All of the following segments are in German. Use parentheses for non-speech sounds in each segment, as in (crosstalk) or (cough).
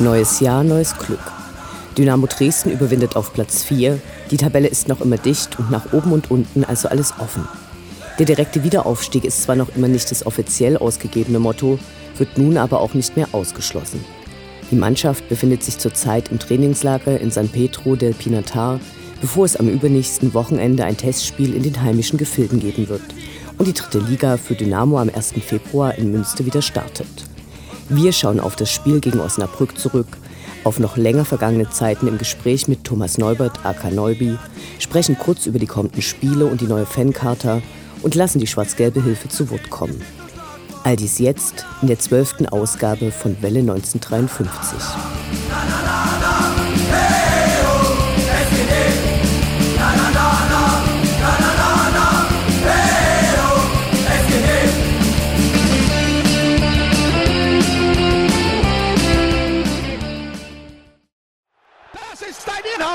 Neues Jahr, neues Glück. Dynamo Dresden überwindet auf Platz 4. Die Tabelle ist noch immer dicht und nach oben und unten also alles offen. Der direkte Wiederaufstieg ist zwar noch immer nicht das offiziell ausgegebene Motto, wird nun aber auch nicht mehr ausgeschlossen. Die Mannschaft befindet sich zurzeit im Trainingslager in San Pedro del Pinatar, bevor es am übernächsten Wochenende ein Testspiel in den heimischen Gefilden geben wird und die dritte Liga für Dynamo am 1. Februar in Münster wieder startet. Wir schauen auf das Spiel gegen Osnabrück zurück auf noch länger vergangene Zeiten im Gespräch mit Thomas Neubert, aka Neubi, sprechen kurz über die kommenden Spiele und die neue Fancharta und lassen die schwarz-gelbe Hilfe zu Wort kommen. All dies jetzt in der zwölften Ausgabe von Welle 1953.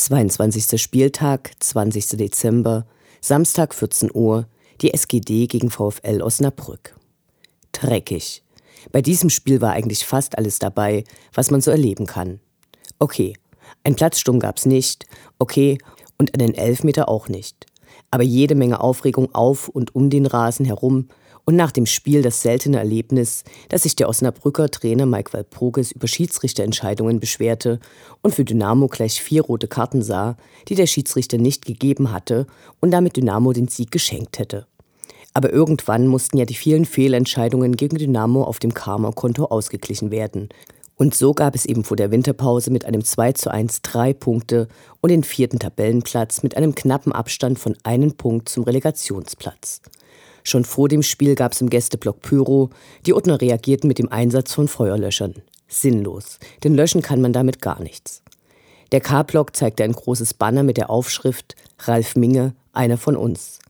22. Spieltag, 20. Dezember, Samstag 14 Uhr, die SGD gegen VfL Osnabrück. Dreckig. Bei diesem Spiel war eigentlich fast alles dabei, was man so erleben kann. Okay, ein Platzsturm gab's nicht, okay, und einen Elfmeter auch nicht. Aber jede Menge Aufregung auf und um den Rasen herum und nach dem Spiel das seltene Erlebnis, dass sich der Osnabrücker Trainer Mike Walpurgis über Schiedsrichterentscheidungen beschwerte und für Dynamo gleich vier rote Karten sah, die der Schiedsrichter nicht gegeben hatte und damit Dynamo den Sieg geschenkt hätte. Aber irgendwann mussten ja die vielen Fehlentscheidungen gegen Dynamo auf dem Karma-Konto ausgeglichen werden. Und so gab es eben vor der Winterpause mit einem 2 zu 1 drei Punkte und den vierten Tabellenplatz mit einem knappen Abstand von einem Punkt zum Relegationsplatz. Schon vor dem Spiel gab es im Gästeblock Pyro. Die Uttner reagierten mit dem Einsatz von Feuerlöschern. Sinnlos, denn löschen kann man damit gar nichts. Der K-Block zeigte ein großes Banner mit der Aufschrift Ralf Minge, einer von uns.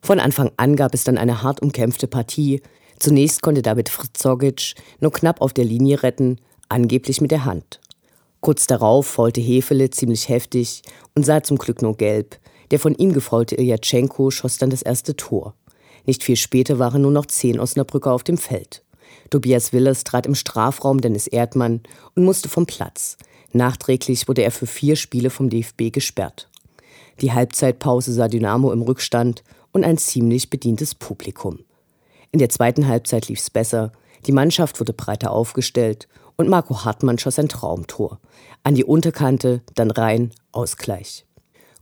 Von Anfang an gab es dann eine hart umkämpfte Partie. Zunächst konnte David Fritzogic nur knapp auf der Linie retten, angeblich mit der Hand. Kurz darauf faulte Hefele ziemlich heftig und sah zum Glück nur gelb. Der von ihm gefaulte Iljatschenko schoss dann das erste Tor. Nicht viel später waren nur noch zehn Osnabrücker auf dem Feld. Tobias Willers trat im Strafraum Dennis Erdmann und musste vom Platz. Nachträglich wurde er für vier Spiele vom DFB gesperrt. Die Halbzeitpause sah Dynamo im Rückstand und ein ziemlich bedientes Publikum. In der zweiten Halbzeit lief's besser, die Mannschaft wurde breiter aufgestellt und Marco Hartmann schoss ein Traumtor. An die Unterkante, dann rein, Ausgleich.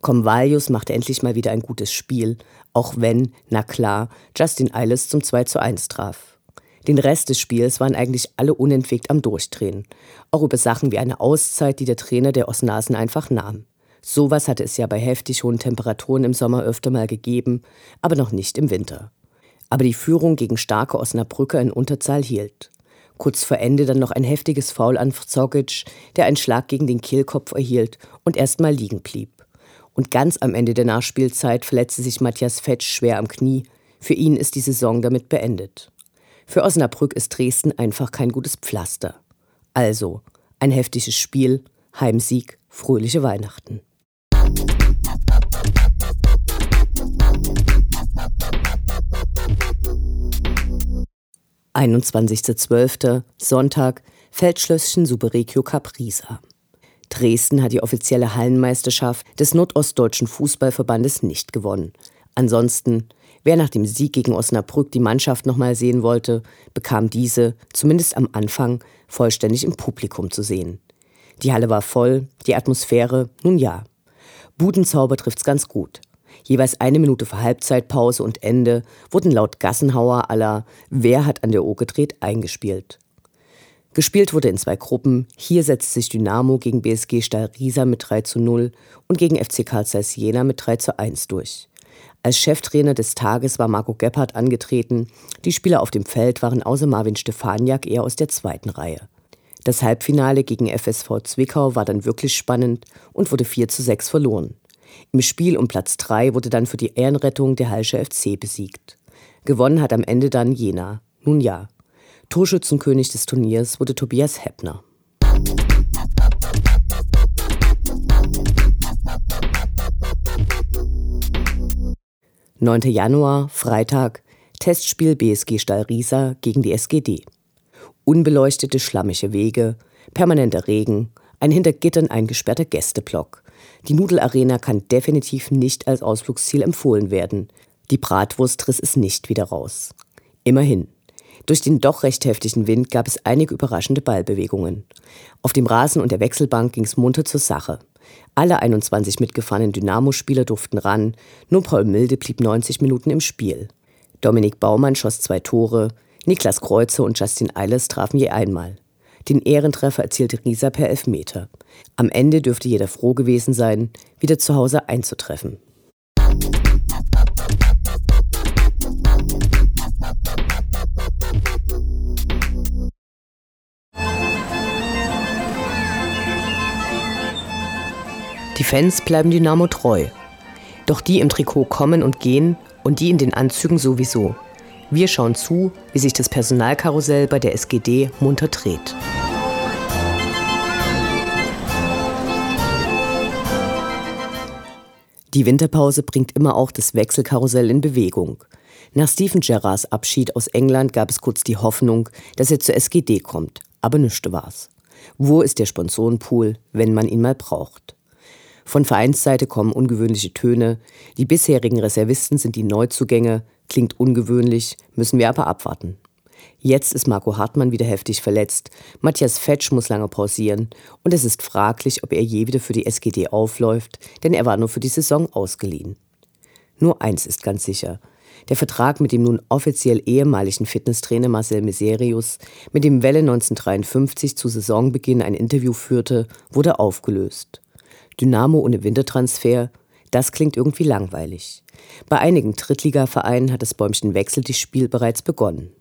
Comvalius machte endlich mal wieder ein gutes Spiel, auch wenn, na klar, Justin Eiles zum 2 zu 1 traf. Den Rest des Spiels waren eigentlich alle unentwegt am Durchdrehen. Auch über Sachen wie eine Auszeit, die der Trainer der Osnasen einfach nahm. Sowas hatte es ja bei heftig hohen Temperaturen im Sommer öfter mal gegeben, aber noch nicht im Winter. Aber die Führung gegen starke Osnabrücker in Unterzahl hielt. Kurz vor Ende dann noch ein heftiges Foul an Zogic, der einen Schlag gegen den Kehlkopf erhielt und erstmal liegen blieb. Und ganz am Ende der Nachspielzeit verletzte sich Matthias Fetsch schwer am Knie. Für ihn ist die Saison damit beendet. Für Osnabrück ist Dresden einfach kein gutes Pflaster. Also, ein heftiges Spiel, Heimsieg, fröhliche Weihnachten. 21.12. Sonntag, Feldschlösschen Superregio Caprisa. Dresden hat die offizielle Hallenmeisterschaft des Nordostdeutschen Fußballverbandes nicht gewonnen. Ansonsten, wer nach dem Sieg gegen Osnabrück die Mannschaft nochmal sehen wollte, bekam diese, zumindest am Anfang, vollständig im Publikum zu sehen. Die Halle war voll, die Atmosphäre, nun ja. Budenzauber trifft's ganz gut. Jeweils eine Minute vor Halbzeitpause und Ende wurden laut Gassenhauer aller Wer hat an der Uhr gedreht eingespielt. Gespielt wurde in zwei Gruppen. Hier setzt sich Dynamo gegen BSG Stahl Riesa mit 3 zu 0 und gegen FC Karl Zeiss Jena mit 3 zu 1 durch. Als Cheftrainer des Tages war Marco Gebhardt angetreten. Die Spieler auf dem Feld waren außer Marvin Stefaniak eher aus der zweiten Reihe. Das Halbfinale gegen FSV Zwickau war dann wirklich spannend und wurde 4 zu 6 verloren. Im Spiel um Platz 3 wurde dann für die Ehrenrettung der Halsche FC besiegt. Gewonnen hat am Ende dann Jena. Nun ja. Torschützenkönig des Turniers wurde Tobias Heppner. Neunter Januar, Freitag, Testspiel BSG Stallrieser gegen die SGD. Unbeleuchtete schlammige Wege, permanenter Regen, ein hinter Gittern eingesperrter Gästeblock. Die Nudelarena kann definitiv nicht als Ausflugsziel empfohlen werden. Die Bratwurst riss es nicht wieder raus. Immerhin. Durch den doch recht heftigen Wind gab es einige überraschende Ballbewegungen. Auf dem Rasen und der Wechselbank ging es munter zur Sache. Alle 21 mitgefahrenen Dynamo-Spieler durften ran, nur Paul Milde blieb 90 Minuten im Spiel. Dominik Baumann schoss zwei Tore, Niklas Kreuzer und Justin Eilers trafen je einmal. Den Ehrentreffer erzielte Rieser per Elfmeter. Am Ende dürfte jeder froh gewesen sein, wieder zu Hause einzutreffen. Die Fans bleiben Dynamo treu. Doch die im Trikot kommen und gehen und die in den Anzügen sowieso. Wir schauen zu, wie sich das Personalkarussell bei der SGD munter dreht. Die Winterpause bringt immer auch das Wechselkarussell in Bewegung. Nach Stephen Gerrards Abschied aus England gab es kurz die Hoffnung, dass er zur SGD kommt. Aber nichts war's. Wo ist der Sponsorenpool, wenn man ihn mal braucht? Von Vereinsseite kommen ungewöhnliche Töne. Die bisherigen Reservisten sind die Neuzugänge. Klingt ungewöhnlich, müssen wir aber abwarten. Jetzt ist Marco Hartmann wieder heftig verletzt, Matthias Fetsch muss lange pausieren und es ist fraglich, ob er je wieder für die SGD aufläuft, denn er war nur für die Saison ausgeliehen. Nur eins ist ganz sicher. Der Vertrag mit dem nun offiziell ehemaligen Fitnesstrainer Marcel Miserius, mit dem Welle 1953 zu Saisonbeginn ein Interview führte, wurde aufgelöst. Dynamo ohne Wintertransfer, das klingt irgendwie langweilig. Bei einigen Drittligavereinen hat das Bäumchen Wechsel das Spiel bereits begonnen.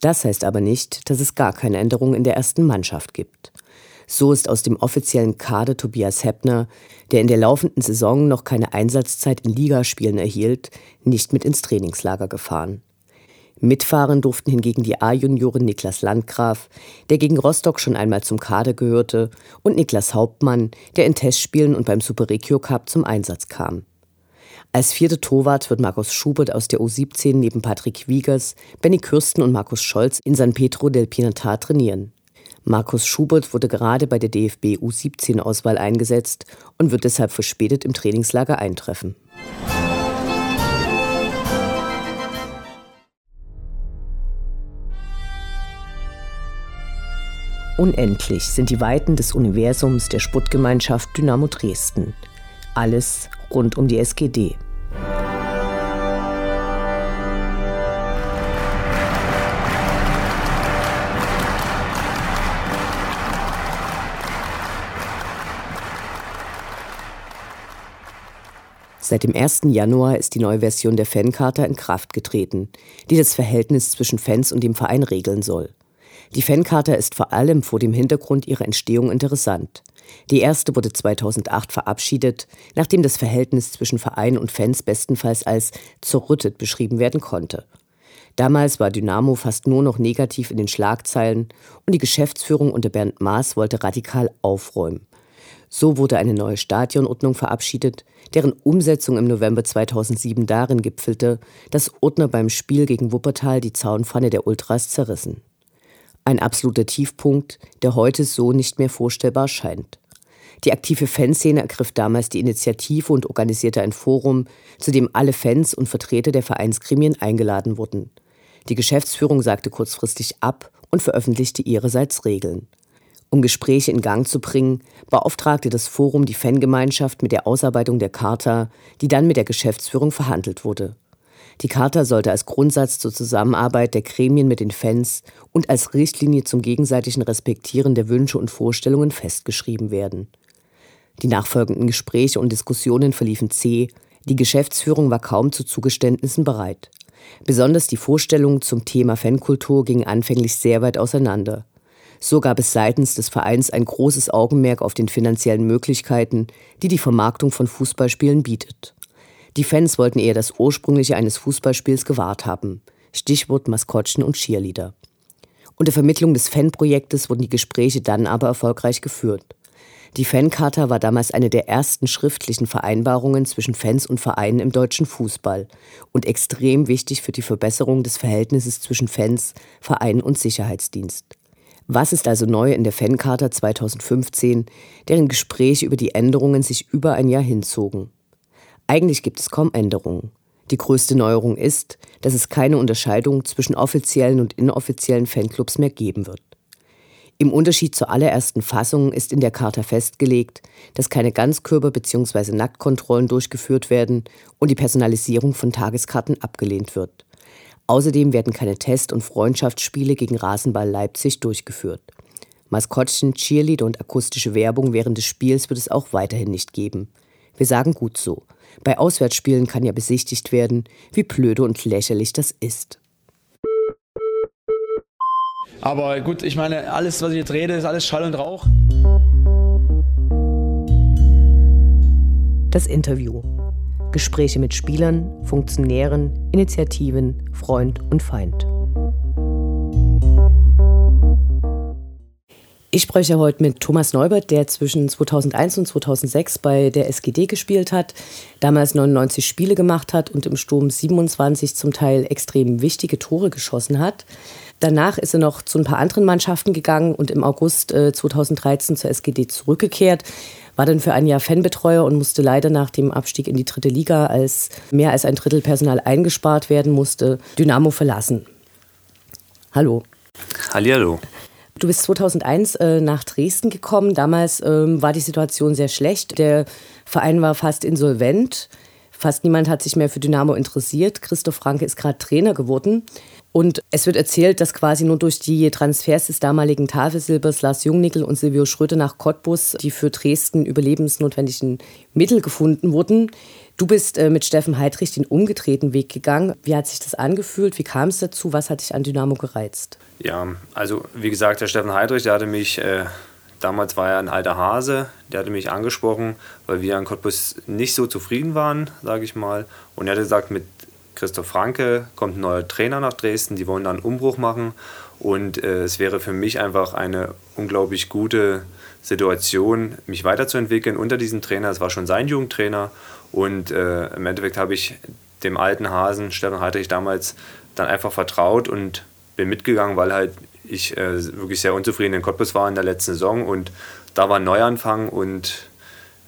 Das heißt aber nicht, dass es gar keine Änderungen in der ersten Mannschaft gibt. So ist aus dem offiziellen Kader Tobias Heppner, der in der laufenden Saison noch keine Einsatzzeit in Ligaspielen erhielt, nicht mit ins Trainingslager gefahren. Mitfahren durften hingegen die A-Junioren Niklas Landgraf, der gegen Rostock schon einmal zum Kader gehörte, und Niklas Hauptmann, der in Testspielen und beim Super Regio Cup zum Einsatz kam. Als vierte Torwart wird Markus Schubert aus der U17 neben Patrick Wiegers, Benny Kürsten und Markus Scholz in San Pedro del Pinatar trainieren. Markus Schubert wurde gerade bei der DFB U17-Auswahl eingesetzt und wird deshalb verspätet im Trainingslager eintreffen. Unendlich sind die Weiten des Universums der Sputtgemeinschaft Dynamo Dresden. Alles rund um die SGD. Seit dem 1. Januar ist die neue Version der Fancharta in Kraft getreten, die das Verhältnis zwischen Fans und dem Verein regeln soll. Die Fancharta ist vor allem vor dem Hintergrund ihrer Entstehung interessant. Die erste wurde 2008 verabschiedet, nachdem das Verhältnis zwischen Verein und Fans bestenfalls als zerrüttet beschrieben werden konnte. Damals war Dynamo fast nur noch negativ in den Schlagzeilen und die Geschäftsführung unter Bernd Maas wollte radikal aufräumen. So wurde eine neue Stadionordnung verabschiedet, deren Umsetzung im November 2007 darin gipfelte, dass Ordner beim Spiel gegen Wuppertal die Zaunpfanne der Ultras zerrissen. Ein absoluter Tiefpunkt, der heute so nicht mehr vorstellbar scheint. Die aktive Fanszene ergriff damals die Initiative und organisierte ein Forum, zu dem alle Fans und Vertreter der Vereinsgremien eingeladen wurden. Die Geschäftsführung sagte kurzfristig ab und veröffentlichte ihrerseits Regeln. Um Gespräche in Gang zu bringen, beauftragte das Forum die Fangemeinschaft mit der Ausarbeitung der Charta, die dann mit der Geschäftsführung verhandelt wurde. Die Charta sollte als Grundsatz zur Zusammenarbeit der Gremien mit den Fans und als Richtlinie zum gegenseitigen Respektieren der Wünsche und Vorstellungen festgeschrieben werden. Die nachfolgenden Gespräche und Diskussionen verliefen zäh, die Geschäftsführung war kaum zu Zugeständnissen bereit. Besonders die Vorstellungen zum Thema Fankultur gingen anfänglich sehr weit auseinander. So gab es seitens des Vereins ein großes Augenmerk auf den finanziellen Möglichkeiten, die die Vermarktung von Fußballspielen bietet. Die Fans wollten eher das Ursprüngliche eines Fußballspiels gewahrt haben. Stichwort Maskottchen und Cheerleader. Unter Vermittlung des Fanprojektes wurden die Gespräche dann aber erfolgreich geführt. Die Fancharta war damals eine der ersten schriftlichen Vereinbarungen zwischen Fans und Vereinen im deutschen Fußball und extrem wichtig für die Verbesserung des Verhältnisses zwischen Fans, Verein und Sicherheitsdienst. Was ist also neu in der Fancharta 2015, deren Gespräche über die Änderungen sich über ein Jahr hinzogen? Eigentlich gibt es kaum Änderungen. Die größte Neuerung ist, dass es keine Unterscheidung zwischen offiziellen und inoffiziellen Fanclubs mehr geben wird. Im Unterschied zur allerersten Fassung ist in der Charta festgelegt, dass keine Ganzkörper- bzw. Nacktkontrollen durchgeführt werden und die Personalisierung von Tageskarten abgelehnt wird. Außerdem werden keine Test- und Freundschaftsspiele gegen Rasenball Leipzig durchgeführt. Maskottchen, Cheerleader und akustische Werbung während des Spiels wird es auch weiterhin nicht geben. Wir sagen gut so. Bei Auswärtsspielen kann ja besichtigt werden, wie blöde und lächerlich das ist. Aber gut, ich meine, alles, was ich jetzt rede, ist alles Schall und Rauch. Das Interview. Gespräche mit Spielern, Funktionären, Initiativen, Freund und Feind. Ich spreche heute mit Thomas Neubert, der zwischen 2001 und 2006 bei der SGD gespielt hat, damals 99 Spiele gemacht hat und im Sturm 27 zum Teil extrem wichtige Tore geschossen hat. Danach ist er noch zu ein paar anderen Mannschaften gegangen und im August äh, 2013 zur SGD zurückgekehrt. War dann für ein Jahr Fanbetreuer und musste leider nach dem Abstieg in die dritte Liga, als mehr als ein Drittel Personal eingespart werden musste, Dynamo verlassen. Hallo. Hallihallo. Du bist 2001 äh, nach Dresden gekommen. Damals ähm, war die Situation sehr schlecht. Der Verein war fast insolvent. Fast niemand hat sich mehr für Dynamo interessiert. Christoph Franke ist gerade Trainer geworden. Und es wird erzählt, dass quasi nur durch die Transfers des damaligen Tafelsilbers Lars Jungnickel und Silvio Schröder nach Cottbus die für Dresden überlebensnotwendigen Mittel gefunden wurden. Du bist äh, mit Steffen Heidrich den umgedrehten Weg gegangen. Wie hat sich das angefühlt? Wie kam es dazu? Was hat dich an Dynamo gereizt? Ja, also wie gesagt, der Steffen Heidrich, der hatte mich, äh, damals war er ein alter Hase, der hatte mich angesprochen, weil wir an Cottbus nicht so zufrieden waren, sage ich mal. Und er hat gesagt, mit Christoph Franke, kommt ein neuer Trainer nach Dresden, die wollen dann einen Umbruch machen und äh, es wäre für mich einfach eine unglaublich gute Situation, mich weiterzuentwickeln unter diesem Trainer. Es war schon sein Jugendtrainer und äh, im Endeffekt habe ich dem alten Hasen Stefan Heidrich damals dann einfach vertraut und bin mitgegangen, weil halt ich äh, wirklich sehr unzufrieden in Cottbus war in der letzten Saison und da war ein Neuanfang und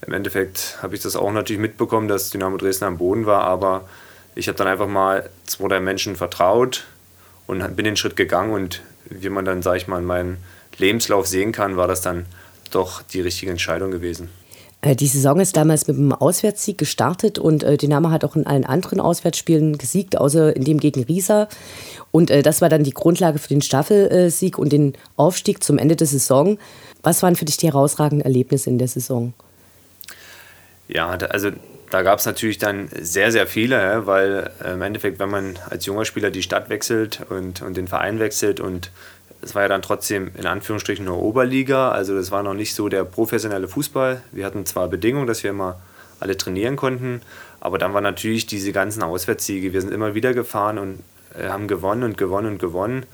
im Endeffekt habe ich das auch natürlich mitbekommen, dass Dynamo Dresden am Boden war, aber ich habe dann einfach mal zwei, drei Menschen vertraut und bin den Schritt gegangen und wie man dann, sage ich mal, in meinem Lebenslauf sehen kann, war das dann doch die richtige Entscheidung gewesen. Äh, die Saison ist damals mit einem Auswärtssieg gestartet und äh, Dynamo hat auch in allen anderen Auswärtsspielen gesiegt, außer in dem gegen Riesa. Und äh, das war dann die Grundlage für den Staffelsieg und den Aufstieg zum Ende der Saison. Was waren für dich die herausragenden Erlebnisse in der Saison? Ja, also da gab es natürlich dann sehr, sehr viele, weil äh, im Endeffekt, wenn man als junger Spieler die Stadt wechselt und, und den Verein wechselt und es war ja dann trotzdem in Anführungsstrichen nur Oberliga, also das war noch nicht so der professionelle Fußball. Wir hatten zwar Bedingungen, dass wir immer alle trainieren konnten, aber dann waren natürlich diese ganzen Auswärtssiege. Wir sind immer wieder gefahren und äh, haben gewonnen und gewonnen und gewonnen.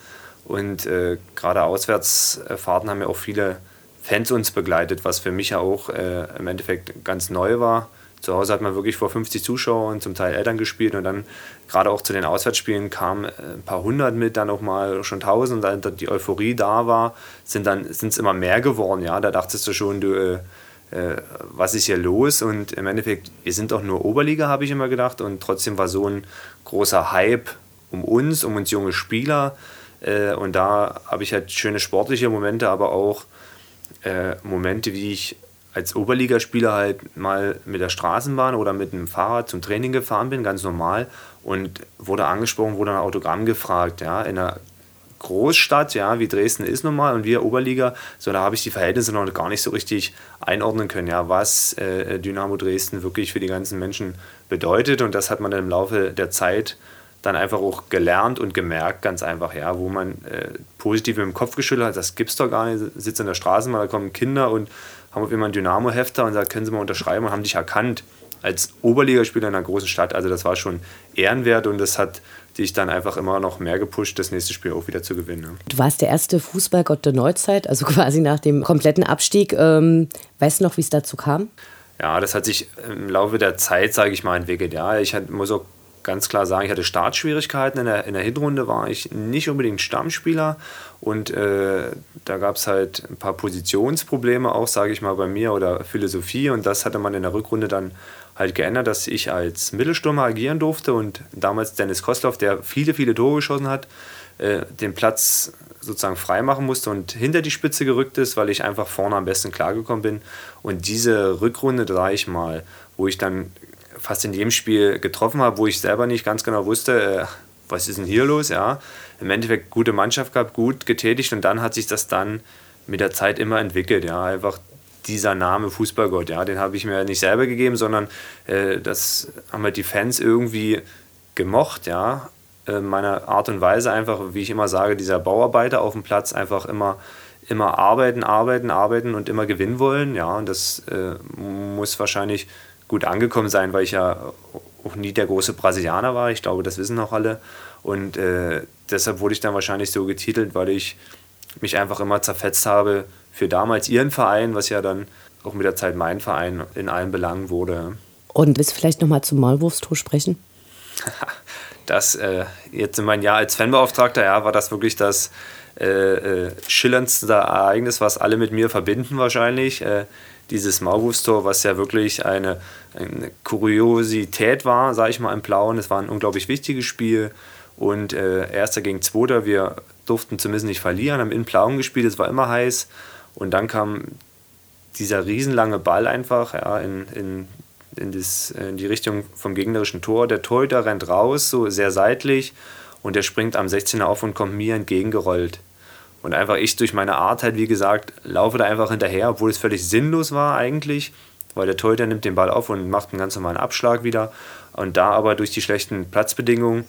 Und äh, gerade Auswärtsfahrten haben ja auch viele Fans uns begleitet, was für mich ja auch äh, im Endeffekt ganz neu war. Zu Hause hat man wirklich vor 50 Zuschauern, zum Teil Eltern gespielt und dann gerade auch zu den Auswärtsspielen kamen äh, ein paar hundert mit, dann auch mal schon tausend, da die Euphorie da war, sind dann es immer mehr geworden. Ja, da dachtest du schon, du, äh, äh, was ist hier los? Und im Endeffekt, wir sind doch nur Oberliga, habe ich immer gedacht, und trotzdem war so ein großer Hype um uns, um uns junge Spieler. Äh, und da habe ich halt schöne sportliche Momente, aber auch äh, Momente, wie ich als Oberligaspieler halt mal mit der Straßenbahn oder mit dem Fahrrad zum Training gefahren bin, ganz normal, und wurde angesprochen, wurde ein Autogramm gefragt, ja, in einer Großstadt, ja, wie Dresden ist nun mal und wir Oberliga, so da habe ich die Verhältnisse noch gar nicht so richtig einordnen können, ja, was äh, Dynamo Dresden wirklich für die ganzen Menschen bedeutet. Und das hat man dann im Laufe der Zeit dann einfach auch gelernt und gemerkt, ganz einfach, ja, wo man äh, positiv dem Kopf geschüttelt hat, das gibt's doch gar nicht, sitzt in der Straßenbahn, da kommen Kinder und haben auf immer einen Dynamo-Hefter und sagt, können Sie mal unterschreiben und haben dich erkannt als Oberligaspieler in einer großen Stadt. Also das war schon ehrenwert und das hat dich dann einfach immer noch mehr gepusht, das nächste Spiel auch wieder zu gewinnen. Du warst der erste Fußballgott der Neuzeit, also (laughs) quasi nach dem kompletten Abstieg. Ähm, weißt du noch, wie es dazu kam? Ja, das hat sich im Laufe der Zeit, sage ich mal, entwickelt. Ja, ich muss auch ganz klar sagen, ich hatte Startschwierigkeiten. In der, in der Hinrunde war ich nicht unbedingt Stammspieler und äh, da gab es halt ein paar Positionsprobleme auch, sage ich mal, bei mir oder Philosophie und das hatte man in der Rückrunde dann halt geändert, dass ich als Mittelstürmer agieren durfte und damals Dennis Kostloff, der viele, viele Tore geschossen hat, äh, den Platz sozusagen freimachen musste und hinter die Spitze gerückt ist, weil ich einfach vorne am besten klargekommen bin. Und diese Rückrunde, sage ich mal, wo ich dann fast in jedem Spiel getroffen habe, wo ich selber nicht ganz genau wusste, äh, was ist denn hier los, ja. Im Endeffekt gute Mannschaft gehabt, gut getätigt und dann hat sich das dann mit der Zeit immer entwickelt, ja. Einfach dieser Name Fußballgott, ja, den habe ich mir nicht selber gegeben, sondern äh, das haben halt die Fans irgendwie gemocht, ja. Äh, meine Art und Weise einfach, wie ich immer sage, dieser Bauarbeiter auf dem Platz einfach immer immer arbeiten, arbeiten, arbeiten und immer gewinnen wollen, ja, und das äh, muss wahrscheinlich gut angekommen sein, weil ich ja auch nie der große Brasilianer war. Ich glaube, das wissen auch alle. Und äh, deshalb wurde ich dann wahrscheinlich so getitelt, weil ich mich einfach immer zerfetzt habe für damals ihren Verein, was ja dann auch mit der Zeit mein Verein in allen Belangen wurde. Und willst du vielleicht nochmal zum Maulwurfstor sprechen? (laughs) das äh, jetzt in meinem Jahr als Fanbeauftragter, ja, war das wirklich das äh, äh, schillerndste Ereignis, was alle mit mir verbinden wahrscheinlich. Dieses Maulwurfstor, was ja wirklich eine, eine Kuriosität war, sage ich mal, im Blauen. Es war ein unglaublich wichtiges Spiel und äh, Erster gegen Zweiter, wir durften zumindest nicht verlieren, haben in Blauen gespielt, es war immer heiß und dann kam dieser riesenlange Ball einfach ja, in, in, in, das, in die Richtung vom gegnerischen Tor. Der Torhüter rennt raus, so sehr seitlich und der springt am 16er auf und kommt mir entgegengerollt. Und einfach ich durch meine Art halt, wie gesagt, laufe da einfach hinterher, obwohl es völlig sinnlos war eigentlich, weil der Torhüter nimmt den Ball auf und macht einen ganz normalen Abschlag wieder. Und da aber durch die schlechten Platzbedingungen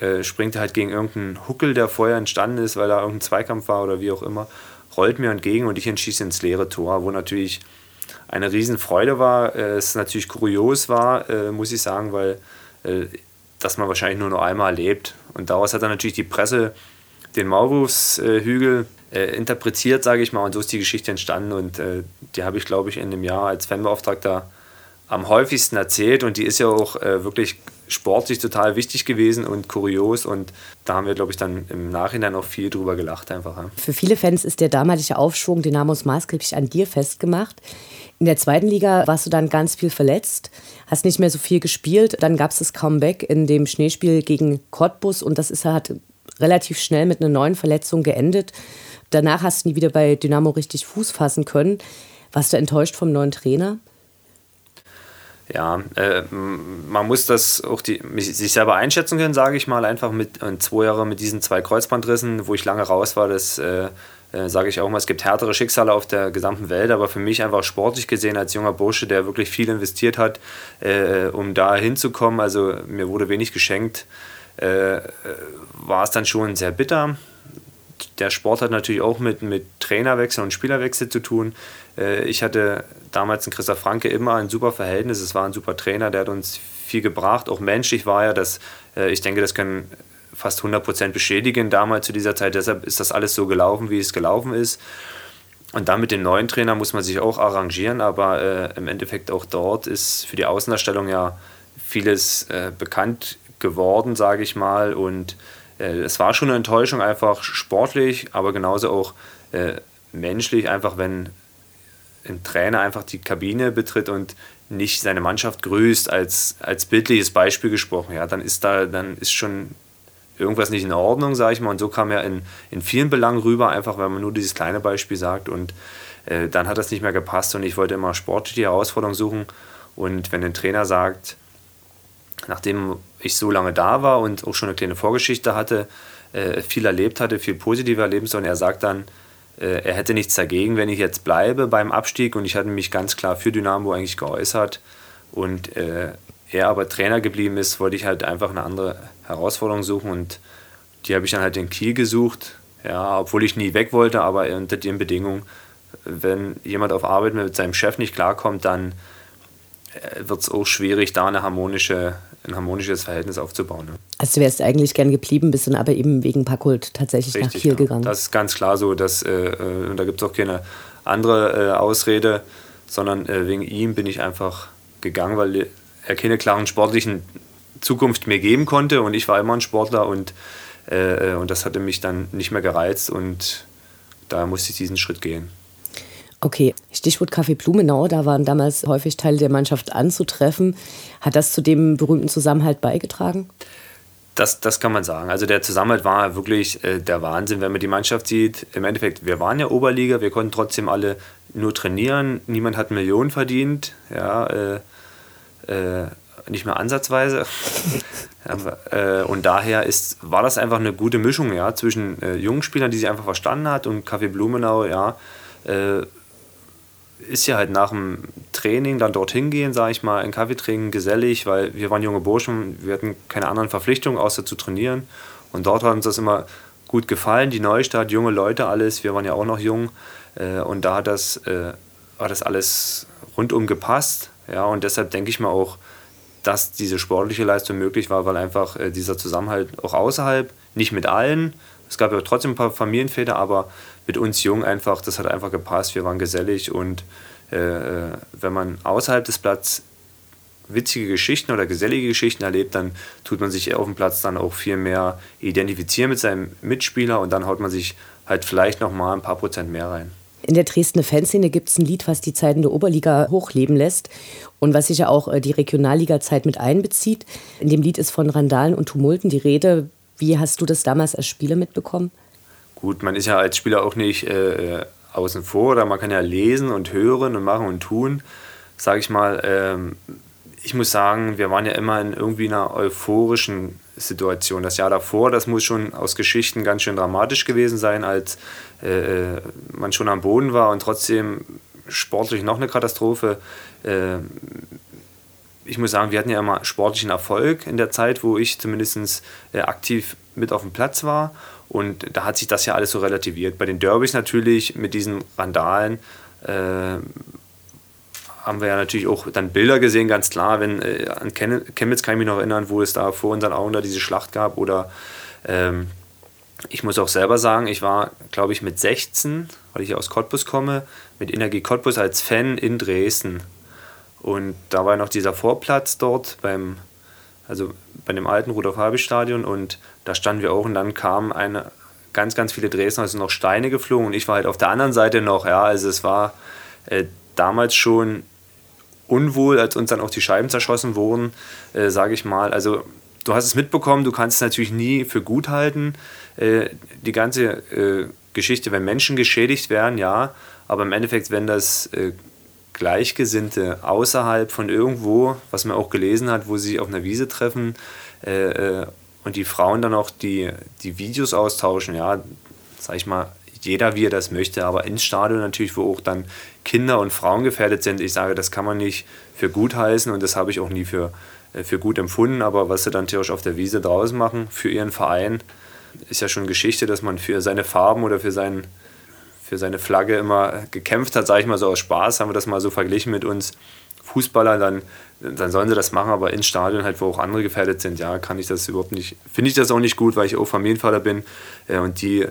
äh, springt er halt gegen irgendeinen Huckel, der vorher entstanden ist, weil da irgendein Zweikampf war oder wie auch immer, rollt mir entgegen und ich entschieße ins leere Tor, wo natürlich eine Riesenfreude war. Äh, es natürlich kurios war, äh, muss ich sagen, weil äh, das man wahrscheinlich nur noch einmal erlebt. Und daraus hat dann natürlich die Presse den Maulwurfshügel äh, interpretiert, sage ich mal, und so ist die Geschichte entstanden und äh, die habe ich, glaube ich, in dem Jahr als Fanbeauftragter am häufigsten erzählt und die ist ja auch äh, wirklich sportlich total wichtig gewesen und kurios und da haben wir, glaube ich, dann im Nachhinein auch viel drüber gelacht einfach. Ja. Für viele Fans ist der damalige Aufschwung Dynamos maßgeblich an dir festgemacht. In der zweiten Liga warst du dann ganz viel verletzt, hast nicht mehr so viel gespielt. Dann gab es das Comeback in dem Schneespiel gegen Cottbus und das ist halt relativ schnell mit einer neuen Verletzung geendet. Danach hast du nie wieder bei Dynamo richtig Fuß fassen können. Warst du enttäuscht vom neuen Trainer? Ja, äh, man muss das auch die, sich selber einschätzen können, sage ich mal, einfach mit zwei Jahre mit diesen zwei Kreuzbandrissen, wo ich lange raus war, das äh, äh, sage ich auch mal, es gibt härtere Schicksale auf der gesamten Welt, aber für mich einfach sportlich gesehen als junger Bursche, der wirklich viel investiert hat, äh, um da hinzukommen, also mir wurde wenig geschenkt, äh, war es dann schon sehr bitter. Der Sport hat natürlich auch mit, mit Trainerwechsel und Spielerwechsel zu tun. Äh, ich hatte damals in Christoph Franke immer ein super Verhältnis, es war ein super Trainer, der hat uns viel gebracht, auch menschlich war er, das, äh, ich denke, das können fast 100% beschädigen damals zu dieser Zeit. Deshalb ist das alles so gelaufen, wie es gelaufen ist. Und dann mit dem neuen Trainer muss man sich auch arrangieren, aber äh, im Endeffekt auch dort ist für die Außendarstellung ja vieles äh, bekannt geworden, sage ich mal. Und äh, es war schon eine Enttäuschung, einfach sportlich, aber genauso auch äh, menschlich, einfach wenn ein Trainer einfach die Kabine betritt und nicht seine Mannschaft grüßt, als, als bildliches Beispiel gesprochen, ja, dann ist da, dann ist schon irgendwas nicht in Ordnung, sage ich mal. Und so kam er in, in vielen Belangen rüber, einfach wenn man nur dieses kleine Beispiel sagt. Und äh, dann hat das nicht mehr gepasst und ich wollte immer sportlich die Herausforderung suchen. Und wenn ein Trainer sagt, nachdem ich so lange da war und auch schon eine kleine Vorgeschichte hatte, äh, viel erlebt hatte, viel positive Erlebnisse und er sagt dann, äh, er hätte nichts dagegen, wenn ich jetzt bleibe beim Abstieg und ich hatte mich ganz klar für Dynamo eigentlich geäußert und äh, er aber Trainer geblieben ist, wollte ich halt einfach eine andere Herausforderung suchen und die habe ich dann halt in Kiel gesucht. Ja, obwohl ich nie weg wollte, aber unter den Bedingungen, wenn jemand auf Arbeit mit seinem Chef nicht klarkommt, dann wird es auch schwierig, da eine harmonische, ein harmonisches Verhältnis aufzubauen. Ne? Also du wärst eigentlich gern geblieben, bist dann aber eben wegen Packult tatsächlich Richtig, nach Kiel ja. gegangen. Das ist ganz klar so, dass, äh, äh und da gibt es auch keine andere äh, Ausrede, sondern äh, wegen ihm bin ich einfach gegangen, weil er keine klaren sportlichen Zukunft mir geben konnte und ich war immer ein Sportler und, äh, und das hatte mich dann nicht mehr gereizt und da musste ich diesen Schritt gehen. Okay, Stichwort Kaffee Blumenau, da waren damals häufig Teile der Mannschaft anzutreffen. Hat das zu dem berühmten Zusammenhalt beigetragen? Das, das kann man sagen. Also der Zusammenhalt war wirklich äh, der Wahnsinn, wenn man die Mannschaft sieht. Im Endeffekt, wir waren ja Oberliga, wir konnten trotzdem alle nur trainieren. Niemand hat Millionen verdient. Ja, äh, äh, nicht mehr ansatzweise. (laughs) äh, und daher ist, war das einfach eine gute Mischung ja, zwischen äh, jungen Spielern, die sie einfach verstanden hat, und Kaffee Blumenau, ja, äh, ist ja halt nach dem Training dann dorthin gehen, sage ich mal, ein Kaffee trinken, gesellig, weil wir waren junge Burschen, wir hatten keine anderen Verpflichtungen, außer zu trainieren. Und dort hat uns das immer gut gefallen, die Neustadt, junge Leute, alles, wir waren ja auch noch jung. Äh, und da hat das, äh, hat das alles rundum gepasst. Ja, und deshalb denke ich mal auch, dass diese sportliche Leistung möglich war, weil einfach äh, dieser Zusammenhalt auch außerhalb, nicht mit allen, es gab ja trotzdem ein paar Familienväter, aber mit uns Jungen einfach, das hat einfach gepasst, wir waren gesellig und äh, äh wenn man außerhalb des Platzes witzige Geschichten oder gesellige Geschichten erlebt, dann tut man sich auf dem Platz dann auch viel mehr identifizieren mit seinem Mitspieler und dann haut man sich halt vielleicht noch mal ein paar Prozent mehr rein. In der Dresdner Fanszene gibt es ein Lied, was die Zeiten der Oberliga hochleben lässt und was sicher auch äh, die Regionalliga-Zeit mit einbezieht. In dem Lied ist von Randalen und Tumulten die Rede. Wie hast du das damals als Spieler mitbekommen? Gut, man ist ja als Spieler auch nicht äh, äh außen vor oder man kann ja lesen und hören und machen und tun. Sag ich mal, ähm, ich muss sagen, wir waren ja immer in irgendwie einer euphorischen Situation. Das Jahr davor, das muss schon aus Geschichten ganz schön dramatisch gewesen sein, als äh, man schon am Boden war und trotzdem sportlich noch eine Katastrophe. Äh, ich muss sagen, wir hatten ja immer sportlichen Erfolg in der Zeit, wo ich zumindest äh, aktiv mit auf dem Platz war. Und da hat sich das ja alles so relativiert. Bei den Derbys natürlich mit diesen Randalen äh, haben wir ja natürlich auch dann Bilder gesehen, ganz klar. Wenn, äh, an Chemnitz kann ich mich noch erinnern, wo es da vor unseren Augen da diese Schlacht gab. Oder ähm, ich muss auch selber sagen, ich war, glaube ich, mit 16, weil ich aus Cottbus komme, mit Energie Cottbus als Fan in Dresden. Und da war noch dieser Vorplatz dort beim, also bei dem alten Rudolf-Habich-Stadion und da standen wir auch. Und dann kamen eine, ganz, ganz viele Dresdner, also noch Steine geflogen. Und ich war halt auf der anderen Seite noch, ja, also es war äh, damals schon unwohl, als uns dann auch die Scheiben zerschossen wurden, äh, sage ich mal. Also du hast es mitbekommen, du kannst es natürlich nie für gut halten. Äh, die ganze äh, Geschichte, wenn Menschen geschädigt werden, ja, aber im Endeffekt, wenn das äh, Gleichgesinnte außerhalb von irgendwo, was man auch gelesen hat, wo sie sich auf einer Wiese treffen äh, äh, und die Frauen dann auch die, die Videos austauschen, ja, sag ich mal, jeder, wie er das möchte, aber ins Stadion natürlich, wo auch dann Kinder und Frauen gefährdet sind. Ich sage, das kann man nicht für gut heißen und das habe ich auch nie für, äh, für gut empfunden. Aber was sie dann theoretisch auf der Wiese draußen machen für ihren Verein, ist ja schon Geschichte, dass man für seine Farben oder für, seinen, für seine Flagge immer gekämpft hat, sage ich mal so aus Spaß, haben wir das mal so verglichen mit uns Fußballer, dann, dann sollen sie das machen, aber ins Stadion halt, wo auch andere gefährdet sind, ja, kann ich das überhaupt nicht, finde ich das auch nicht gut, weil ich auch Familienvater bin und die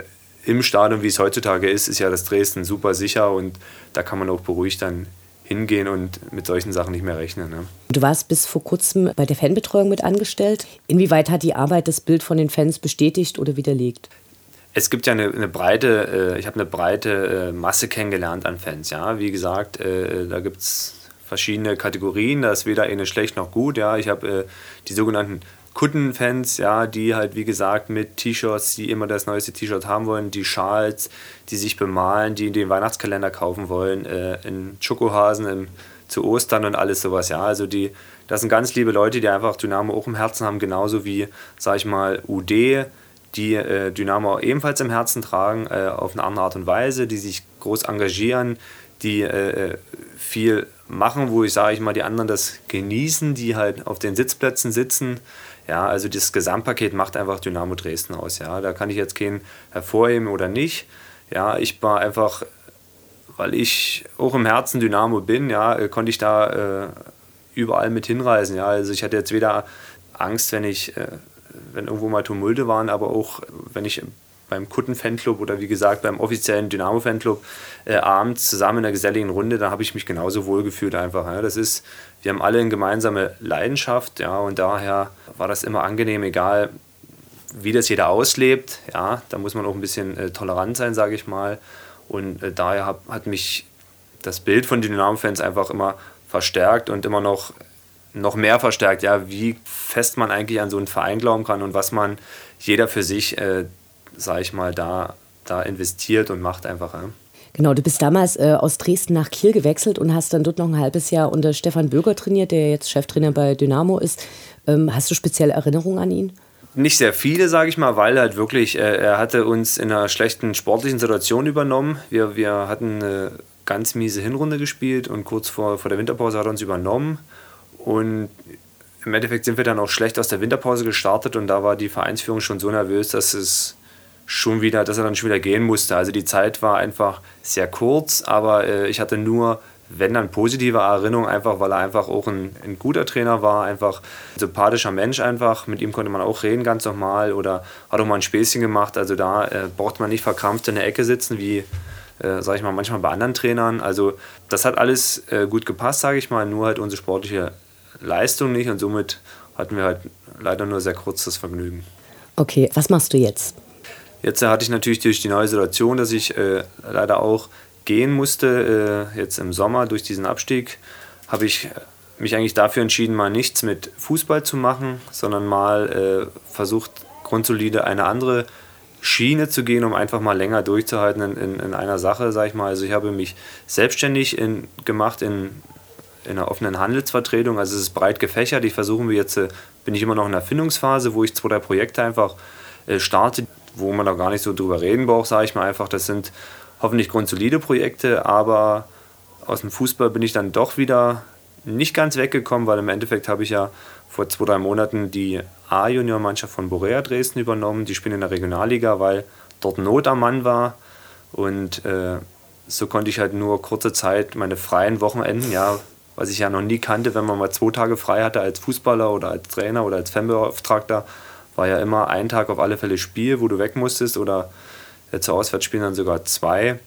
im Stadion, wie es heutzutage ist, ist ja das Dresden super sicher und da kann man auch beruhigt dann hingehen und mit solchen Sachen nicht mehr rechnen. Ne? Du warst bis vor kurzem bei der Fanbetreuung mit angestellt. Inwieweit hat die Arbeit das Bild von den Fans bestätigt oder widerlegt? Es gibt ja eine, eine breite, äh, ich habe eine breite äh, Masse kennengelernt an Fans. Ja, wie gesagt, äh, da gibt es verschiedene Kategorien. Da ist weder eine schlecht noch gut. Ja, ich habe die sogenannten Kuttenfans, ja, die halt wie gesagt mit T-Shirts, die immer das neueste T-Shirt haben wollen, die Schals, die sich bemalen, die den Weihnachtskalender kaufen wollen, äh, in Schokohasen im, zu Ostern und alles sowas, ja. Also die, das sind ganz liebe Leute, die einfach Dynamo auch im Herzen haben, genauso wie, sag ich mal, UD, die äh, Dynamo ebenfalls im Herzen tragen, äh, auf eine andere Art und Weise, die sich groß engagieren, die äh, äh, viel machen, wo ich sage ich mal, die anderen das genießen, die halt auf den Sitzplätzen sitzen ja, also das Gesamtpaket macht einfach Dynamo Dresden aus. Ja, da kann ich jetzt keinen hervorheben oder nicht. Ja, ich war einfach, weil ich auch im Herzen Dynamo bin, ja, konnte ich da äh, überall mit hinreisen. Ja, also ich hatte jetzt weder Angst, wenn ich, äh, wenn irgendwo mal Tumulte waren, aber auch wenn ich beim Kutten-Fanclub oder wie gesagt beim offiziellen Dynamo-Fanclub äh, abends zusammen in der geselligen Runde, da habe ich mich genauso wohl gefühlt einfach. Ja. Das ist, wir haben alle eine gemeinsame Leidenschaft, ja, und daher war das immer angenehm, egal wie das jeder auslebt, ja, da muss man auch ein bisschen äh, tolerant sein, sage ich mal. Und äh, daher hab, hat mich das Bild von Dynamo-Fans einfach immer verstärkt und immer noch, noch mehr verstärkt, ja, wie fest man eigentlich an so einen Verein glauben kann und was man jeder für sich, äh, sage ich mal, da, da investiert und macht einfach. Ja. Genau, du bist damals äh, aus Dresden nach Kiel gewechselt und hast dann dort noch ein halbes Jahr unter Stefan Böger trainiert, der jetzt Cheftrainer bei Dynamo ist. Ähm, hast du spezielle Erinnerungen an ihn? Nicht sehr viele, sage ich mal, weil halt wirklich, äh, er hatte uns in einer schlechten sportlichen Situation übernommen. Wir, wir hatten eine ganz miese Hinrunde gespielt und kurz vor, vor der Winterpause hat er uns übernommen. Und im Endeffekt sind wir dann auch schlecht aus der Winterpause gestartet und da war die Vereinsführung schon so nervös, dass es schon wieder, dass er dann schon wieder gehen musste. Also die Zeit war einfach sehr kurz, aber äh, ich hatte nur, wenn dann positive Erinnerungen, einfach weil er einfach auch ein, ein, guter Trainer war, einfach ein sympathischer Mensch einfach. Mit ihm konnte man auch reden ganz normal oder hat auch mal ein Späßchen gemacht. Also da äh, braucht man nicht verkrampft in der Ecke sitzen wie äh, sage ich mal, manchmal bei anderen Trainern. Also das hat alles äh, gut gepasst, sage ich mal, nur halt unsere sportliche Leistung nicht und somit hatten wir halt leider nur sehr kurz das Vergnügen. Okay, was machst du jetzt? Jetzt hatte ich natürlich durch die neue Situation, dass ich äh, leider auch gehen musste, äh, jetzt im Sommer durch diesen Abstieg, habe ich mich eigentlich dafür entschieden, mal nichts mit Fußball zu machen, sondern mal äh, versucht, grundsolide eine andere Schiene zu gehen, um einfach mal länger durchzuhalten in, in, in einer Sache, sage ich mal. Also ich habe mich selbstständig in, gemacht in, in einer offenen Handelsvertretung. Also es ist breit gefächert. Ich versuche mir jetzt, äh, bin ich immer noch in der Erfindungsphase, wo ich zwei, drei Projekte einfach äh, starte, wo man da gar nicht so drüber reden braucht, sage ich mal einfach. Das sind hoffentlich grundsolide Projekte, aber aus dem Fußball bin ich dann doch wieder nicht ganz weggekommen, weil im Endeffekt habe ich ja vor zwei, drei Monaten die A-Junior-Mannschaft von Borea Dresden übernommen. Die spielen in der Regionalliga, weil dort Not am Mann war. Und äh, so konnte ich halt nur kurze Zeit meine freien Wochenenden, ja, was ich ja noch nie kannte, wenn man mal zwei Tage frei hatte als Fußballer oder als Trainer oder als Fanbeauftragter, war ja immer ein Tag auf alle Fälle Spiel, wo du weg musstest oder zu Auswärtsspielen dann sogar zwei.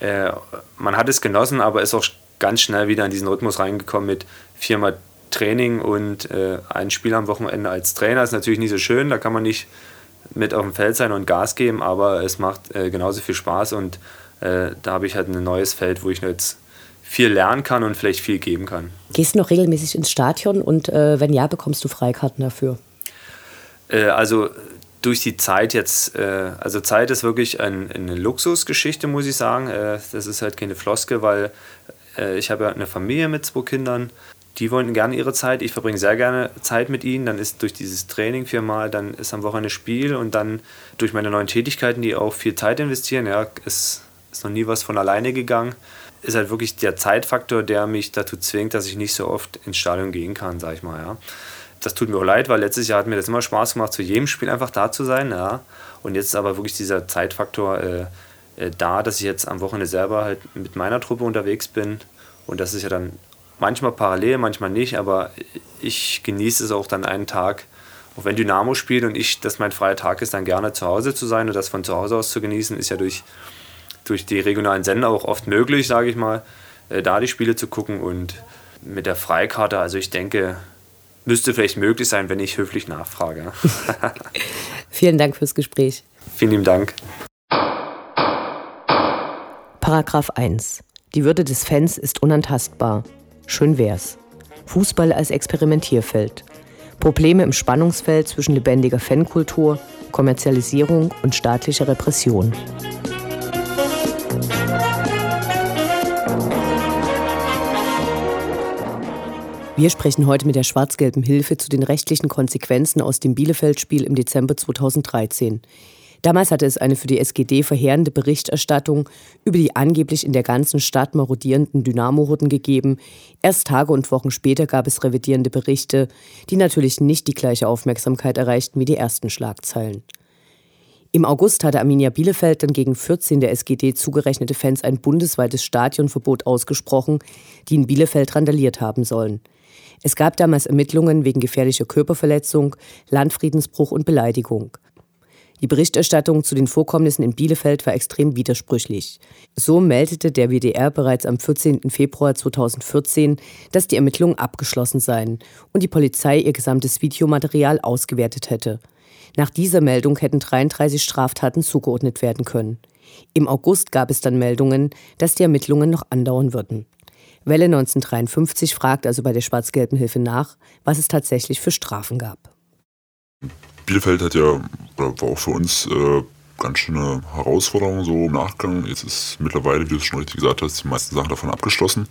Äh, man hat es genossen, aber ist auch ganz schnell wieder in diesen Rhythmus reingekommen mit viermal Training und äh, ein Spiel am Wochenende als Trainer. Ist natürlich nicht so schön, da kann man nicht mit auf dem Feld sein und Gas geben, aber es macht äh, genauso viel Spaß und äh, da habe ich halt ein neues Feld, wo ich jetzt viel lernen kann und vielleicht viel geben kann. Gehst du noch regelmäßig ins Stadion und äh, wenn ja, bekommst du Freikarten dafür? Äh, also durch die Zeit jetzt, äh, also Zeit ist wirklich ein, eine Luxusgeschichte, muss ich sagen. Äh, das ist halt keine Floske, weil ich habe ja eine Familie mit zwei Kindern. die wollen gerne ihre Zeit. Ich verbringe sehr gerne Zeit mit ihnen. Dann ist durch dieses Training viermal, dann ist am Wochenende Spiel und dann durch meine neuen Tätigkeiten, die auch viel Zeit investieren, ja, ist, ist noch nie was von alleine gegangen, ist halt wirklich der Zeitfaktor, der mich dazu zwingt, dass ich nicht so oft ins Stadion gehen kann, sag ich mal, ja. Das tut mir auch leid, weil letztes Jahr hat mir das immer Spaß gemacht, zu jedem Spiel einfach da zu sein, ja. Und jetzt ist aber wirklich dieser Zeitfaktor äh, äh, da, dass ich jetzt am Wochenende selber halt mit meiner Truppe unterwegs bin. Und das ist ja dann manchmal parallel, manchmal nicht, aber ich genieße es auch dann einen Tag, auch wenn Dynamo spielt und ich, dass mein freier Tag ist, dann gerne zu Hause zu sein und das von zu Hause aus zu genießen, ist ja durch, durch die regionalen Sender auch oft möglich, sage ich mal, äh, da die Spiele zu gucken und mit der Freikarte, also ich denke, müsste vielleicht möglich sein, wenn ich höflich nachfrage. (laughs) Vielen Dank fürs Gespräch. Vielen lieben Dank. Paragraph 1. Die Würde des Fans ist unantastbar. Schön wär's. Fußball als Experimentierfeld. Probleme im Spannungsfeld zwischen lebendiger Fankultur, Kommerzialisierung und staatlicher Repression. Wir sprechen heute mit der schwarz-gelben Hilfe zu den rechtlichen Konsequenzen aus dem Bielefeld-Spiel im Dezember 2013. Damals hatte es eine für die SGD verheerende Berichterstattung über die angeblich in der ganzen Stadt marodierenden Dynamo-Hurden gegeben. Erst Tage und Wochen später gab es revidierende Berichte, die natürlich nicht die gleiche Aufmerksamkeit erreichten wie die ersten Schlagzeilen. Im August hatte Arminia Bielefeld dann gegen 14 der SGD zugerechnete Fans ein bundesweites Stadionverbot ausgesprochen, die in Bielefeld randaliert haben sollen. Es gab damals Ermittlungen wegen gefährlicher Körperverletzung, Landfriedensbruch und Beleidigung. Die Berichterstattung zu den Vorkommnissen in Bielefeld war extrem widersprüchlich. So meldete der WDR bereits am 14. Februar 2014, dass die Ermittlungen abgeschlossen seien und die Polizei ihr gesamtes Videomaterial ausgewertet hätte. Nach dieser Meldung hätten 33 Straftaten zugeordnet werden können. Im August gab es dann Meldungen, dass die Ermittlungen noch andauern würden. Welle 1953 fragt also bei der Schwarz-Gelben Hilfe nach, was es tatsächlich für Strafen gab. Bielefeld hat ja, war auch für uns äh, ganz schöne Herausforderung so im Nachgang. Jetzt ist mittlerweile, wie du es schon richtig gesagt hast, die meisten Sachen davon abgeschlossen.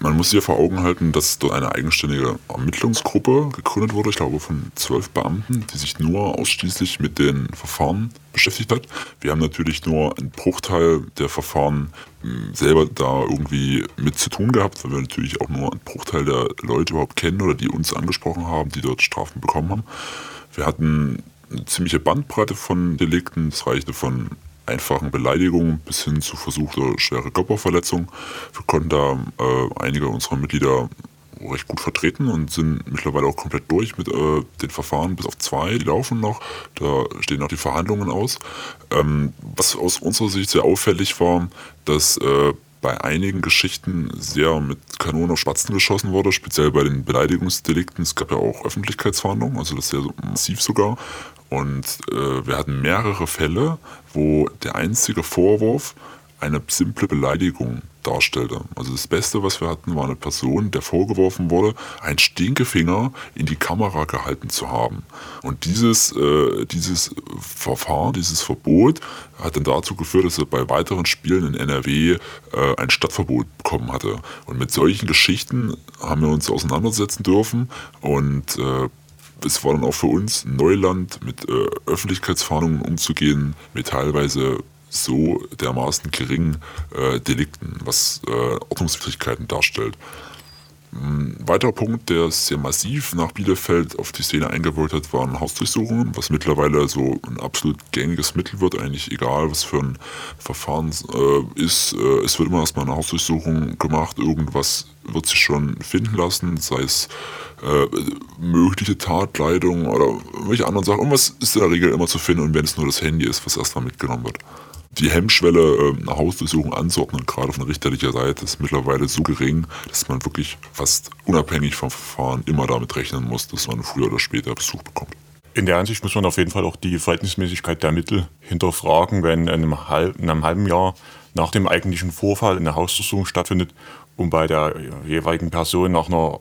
Man muss ja vor Augen halten, dass dort eine eigenständige Ermittlungsgruppe gegründet wurde, ich glaube von zwölf Beamten, die sich nur ausschließlich mit den Verfahren beschäftigt hat. Wir haben natürlich nur einen Bruchteil der Verfahren hm, selber da irgendwie mit zu tun gehabt, weil wir natürlich auch nur einen Bruchteil der Leute überhaupt kennen oder die uns angesprochen haben, die dort Strafen bekommen haben. Wir hatten eine ziemliche Bandbreite von Delikten. Das reichte von einfachen Beleidigungen bis hin zu versuchter schwere Körperverletzung. Wir konnten da äh, einige unserer Mitglieder recht gut vertreten und sind mittlerweile auch komplett durch mit äh, den Verfahren, bis auf zwei, die laufen noch. Da stehen noch die Verhandlungen aus. Ähm, was aus unserer Sicht sehr auffällig war, dass äh, bei einigen Geschichten sehr mit Kanonen auf Spatzen geschossen wurde, speziell bei den Beleidigungsdelikten. Es gab ja auch Öffentlichkeitsverhandlungen, also das sehr massiv sogar. Und äh, wir hatten mehrere Fälle, wo der einzige Vorwurf eine simple Beleidigung darstellte. Also das Beste, was wir hatten, war eine Person, der vorgeworfen wurde, einen Stinkefinger in die Kamera gehalten zu haben. Und dieses, äh, dieses Verfahren, dieses Verbot hat dann dazu geführt, dass er bei weiteren Spielen in NRW äh, ein Stadtverbot bekommen hatte. Und mit solchen Geschichten haben wir uns auseinandersetzen dürfen und äh, es war dann auch für uns Neuland, mit äh, Öffentlichkeitsfahndungen umzugehen, mit teilweise so dermaßen geringen äh, Delikten, was äh, Ordnungswidrigkeiten darstellt. Ein weiterer Punkt, der sehr massiv nach Bielefeld auf die Szene eingewirkt hat, waren Hausdurchsuchungen, was mittlerweile so ein absolut gängiges Mittel wird, eigentlich egal, was für ein Verfahren äh, ist. Äh, es wird immer erstmal eine Hausdurchsuchung gemacht, irgendwas wird sich schon finden lassen, sei es äh, mögliche Tatkleidung oder welche anderen Sachen. Irgendwas ist in der Regel immer zu finden und wenn es nur das Handy ist, was erstmal mitgenommen wird die Hemmschwelle, ähm, eine Hausdurchsuchung anzuordnen, gerade von richterlicher Seite, ist mittlerweile so gering, dass man wirklich fast unabhängig vom Verfahren immer damit rechnen muss, dass man früher oder später Besuch bekommt. In der Ansicht muss man auf jeden Fall auch die Verhältnismäßigkeit der Mittel hinterfragen, wenn in einem, halb, in einem halben Jahr nach dem eigentlichen Vorfall eine Hausdurchsuchung stattfindet und bei der jeweiligen Person nach einer,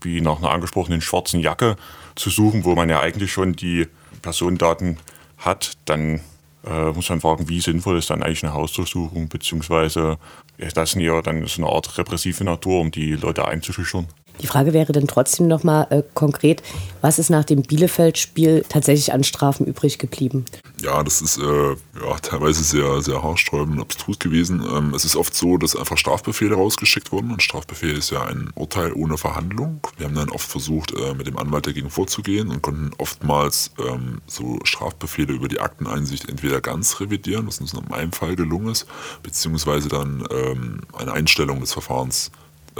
wie nach einer angesprochenen schwarzen Jacke zu suchen, wo man ja eigentlich schon die Personendaten hat, dann äh, muss man fragen, wie sinnvoll ist dann eigentlich eine Hausdurchsuchung, beziehungsweise ist das eher dann so eine Art repressive Natur, um die Leute einzuschüchtern? Die Frage wäre dann trotzdem nochmal äh, konkret, was ist nach dem Bielefeld-Spiel tatsächlich an Strafen übrig geblieben? Ja, das ist äh, ja, teilweise sehr, sehr haarsträubend und abstrus gewesen. Ähm, es ist oft so, dass einfach Strafbefehle rausgeschickt wurden. Ein Strafbefehl ist ja ein Urteil ohne Verhandlung. Wir haben dann oft versucht, äh, mit dem Anwalt dagegen vorzugehen und konnten oftmals ähm, so Strafbefehle über die Akteneinsicht entweder ganz revidieren, was uns in meinem Fall gelungen ist, beziehungsweise dann ähm, eine Einstellung des Verfahrens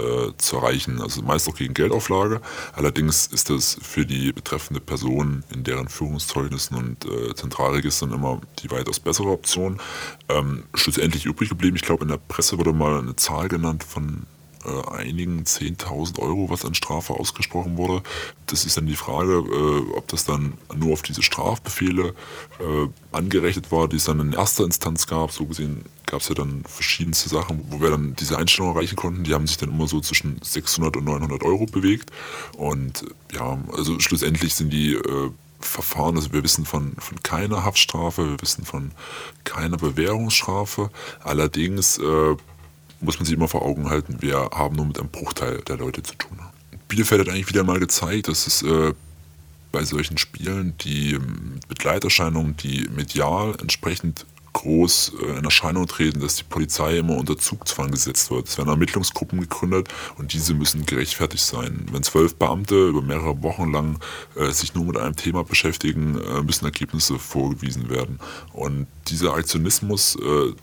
äh, zu erreichen, also meist auch gegen Geldauflage. Allerdings ist das für die betreffende Person in deren Führungszeugnissen und äh, Zentralregistern immer die weitaus bessere Option. Ähm, schlussendlich übrig geblieben, ich glaube in der Presse wurde mal eine Zahl genannt von äh, einigen 10.000 Euro, was an Strafe ausgesprochen wurde. Das ist dann die Frage, äh, ob das dann nur auf diese Strafbefehle äh, angerechnet war, die es dann in erster Instanz gab. So gesehen gab es ja dann verschiedenste Sachen, wo wir dann diese Einstellung erreichen konnten. Die haben sich dann immer so zwischen 600 und 900 Euro bewegt. Und ja, also schlussendlich sind die äh, Verfahren, also wir wissen von, von keiner Haftstrafe, wir wissen von keiner Bewährungsstrafe. Allerdings äh, muss man sich immer vor Augen halten, wir haben nur mit einem Bruchteil der Leute zu tun. Bielefeld hat eigentlich wieder mal gezeigt, dass es äh, bei solchen Spielen, die mit Begleiterscheinungen, die medial entsprechend groß äh, in Erscheinung treten, dass die Polizei immer unter Zugzwang gesetzt wird. Es werden Ermittlungsgruppen gegründet und diese müssen gerechtfertigt sein. Wenn zwölf Beamte über mehrere Wochen lang äh, sich nur mit einem Thema beschäftigen, äh, müssen Ergebnisse vorgewiesen werden. Und dieser Aktionismus äh,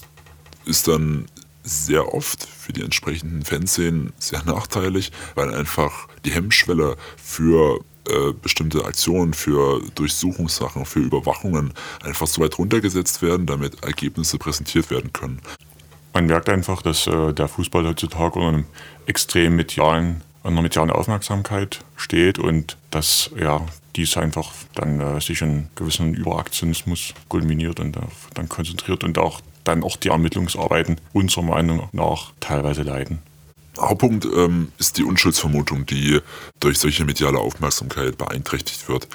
ist dann sehr oft für die entsprechenden Fanszenen sehr nachteilig, weil einfach die Hemmschwelle für äh, bestimmte Aktionen, für Durchsuchungssachen, für Überwachungen einfach so weit runtergesetzt werden, damit Ergebnisse präsentiert werden können. Man merkt einfach, dass äh, der Fußball heutzutage unter einem extrem medialen, einer medialen Aufmerksamkeit steht und dass ja, dies einfach dann äh, sich in gewissen Überaktionismus kulminiert und dann konzentriert und auch dann auch die Ermittlungsarbeiten unserer Meinung nach teilweise leiden. Hauptpunkt ähm, ist die Unschuldsvermutung, die durch solche mediale Aufmerksamkeit beeinträchtigt wird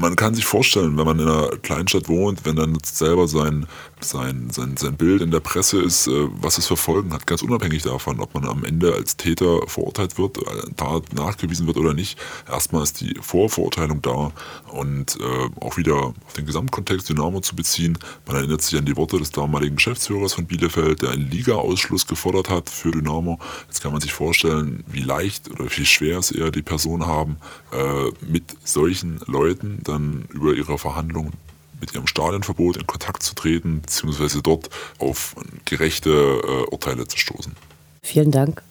man kann sich vorstellen, wenn man in einer Kleinstadt wohnt, wenn dann selber sein, sein, sein, sein Bild in der Presse ist, äh, was es für Folgen hat, ganz unabhängig davon, ob man am Ende als Täter verurteilt wird, da äh, nachgewiesen wird oder nicht. Erstmal ist die Vorverurteilung da und äh, auch wieder auf den Gesamtkontext Dynamo zu beziehen. Man erinnert sich an die Worte des damaligen Geschäftsführers von Bielefeld, der einen Liga-Ausschluss gefordert hat für Dynamo. Jetzt kann man sich vorstellen, wie leicht oder wie schwer es eher die Personen haben, äh, mit solchen Leuten dann über ihre Verhandlungen mit ihrem Stadionverbot in Kontakt zu treten, beziehungsweise dort auf gerechte äh, Urteile zu stoßen. Vielen Dank.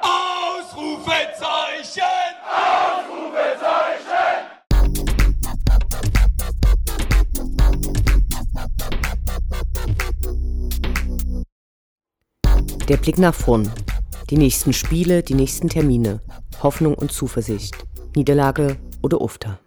Ausrufezeichen! Ausrufezeichen! Der Blick nach vorn. Die nächsten Spiele, die nächsten Termine. Hoffnung und Zuversicht. Niederlage oder Ufter.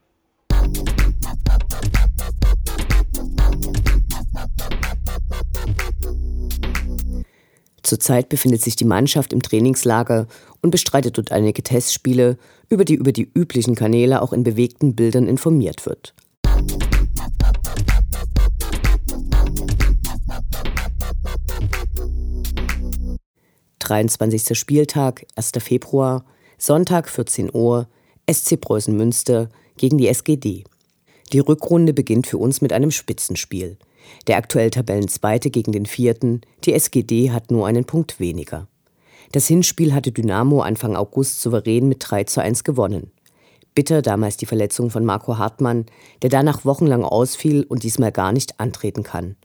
Zurzeit befindet sich die Mannschaft im Trainingslager und bestreitet dort einige Testspiele, über die über die üblichen Kanäle auch in bewegten Bildern informiert wird. »23. Spieltag, 1. Februar, Sonntag 14 Uhr, SC Preußen Münster gegen die SGD. Die Rückrunde beginnt für uns mit einem Spitzenspiel. Der aktuell Tabellenzweite gegen den Vierten, die SGD hat nur einen Punkt weniger. Das Hinspiel hatte Dynamo Anfang August souverän mit 3 zu 1 gewonnen. Bitter damals die Verletzung von Marco Hartmann, der danach wochenlang ausfiel und diesmal gar nicht antreten kann.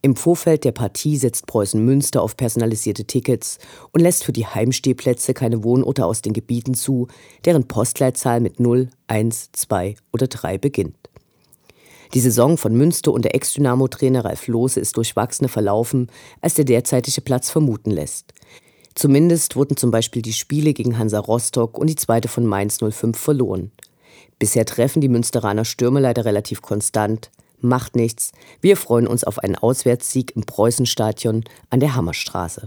Im Vorfeld der Partie setzt Preußen Münster auf personalisierte Tickets und lässt für die Heimstehplätze keine Wohnorte aus den Gebieten zu, deren Postleitzahl mit 0, 1, 2 oder 3 beginnt. Die Saison von Münster und der Ex-Dynamo-Trainer Ralf Lohse ist durchwachsener verlaufen, als der derzeitige Platz vermuten lässt. Zumindest wurden zum Beispiel die Spiele gegen Hansa Rostock und die zweite von Mainz 05 verloren. Bisher treffen die Münsteraner Stürmer leider relativ konstant. Macht nichts. Wir freuen uns auf einen Auswärtssieg im Preußenstadion an der Hammerstraße.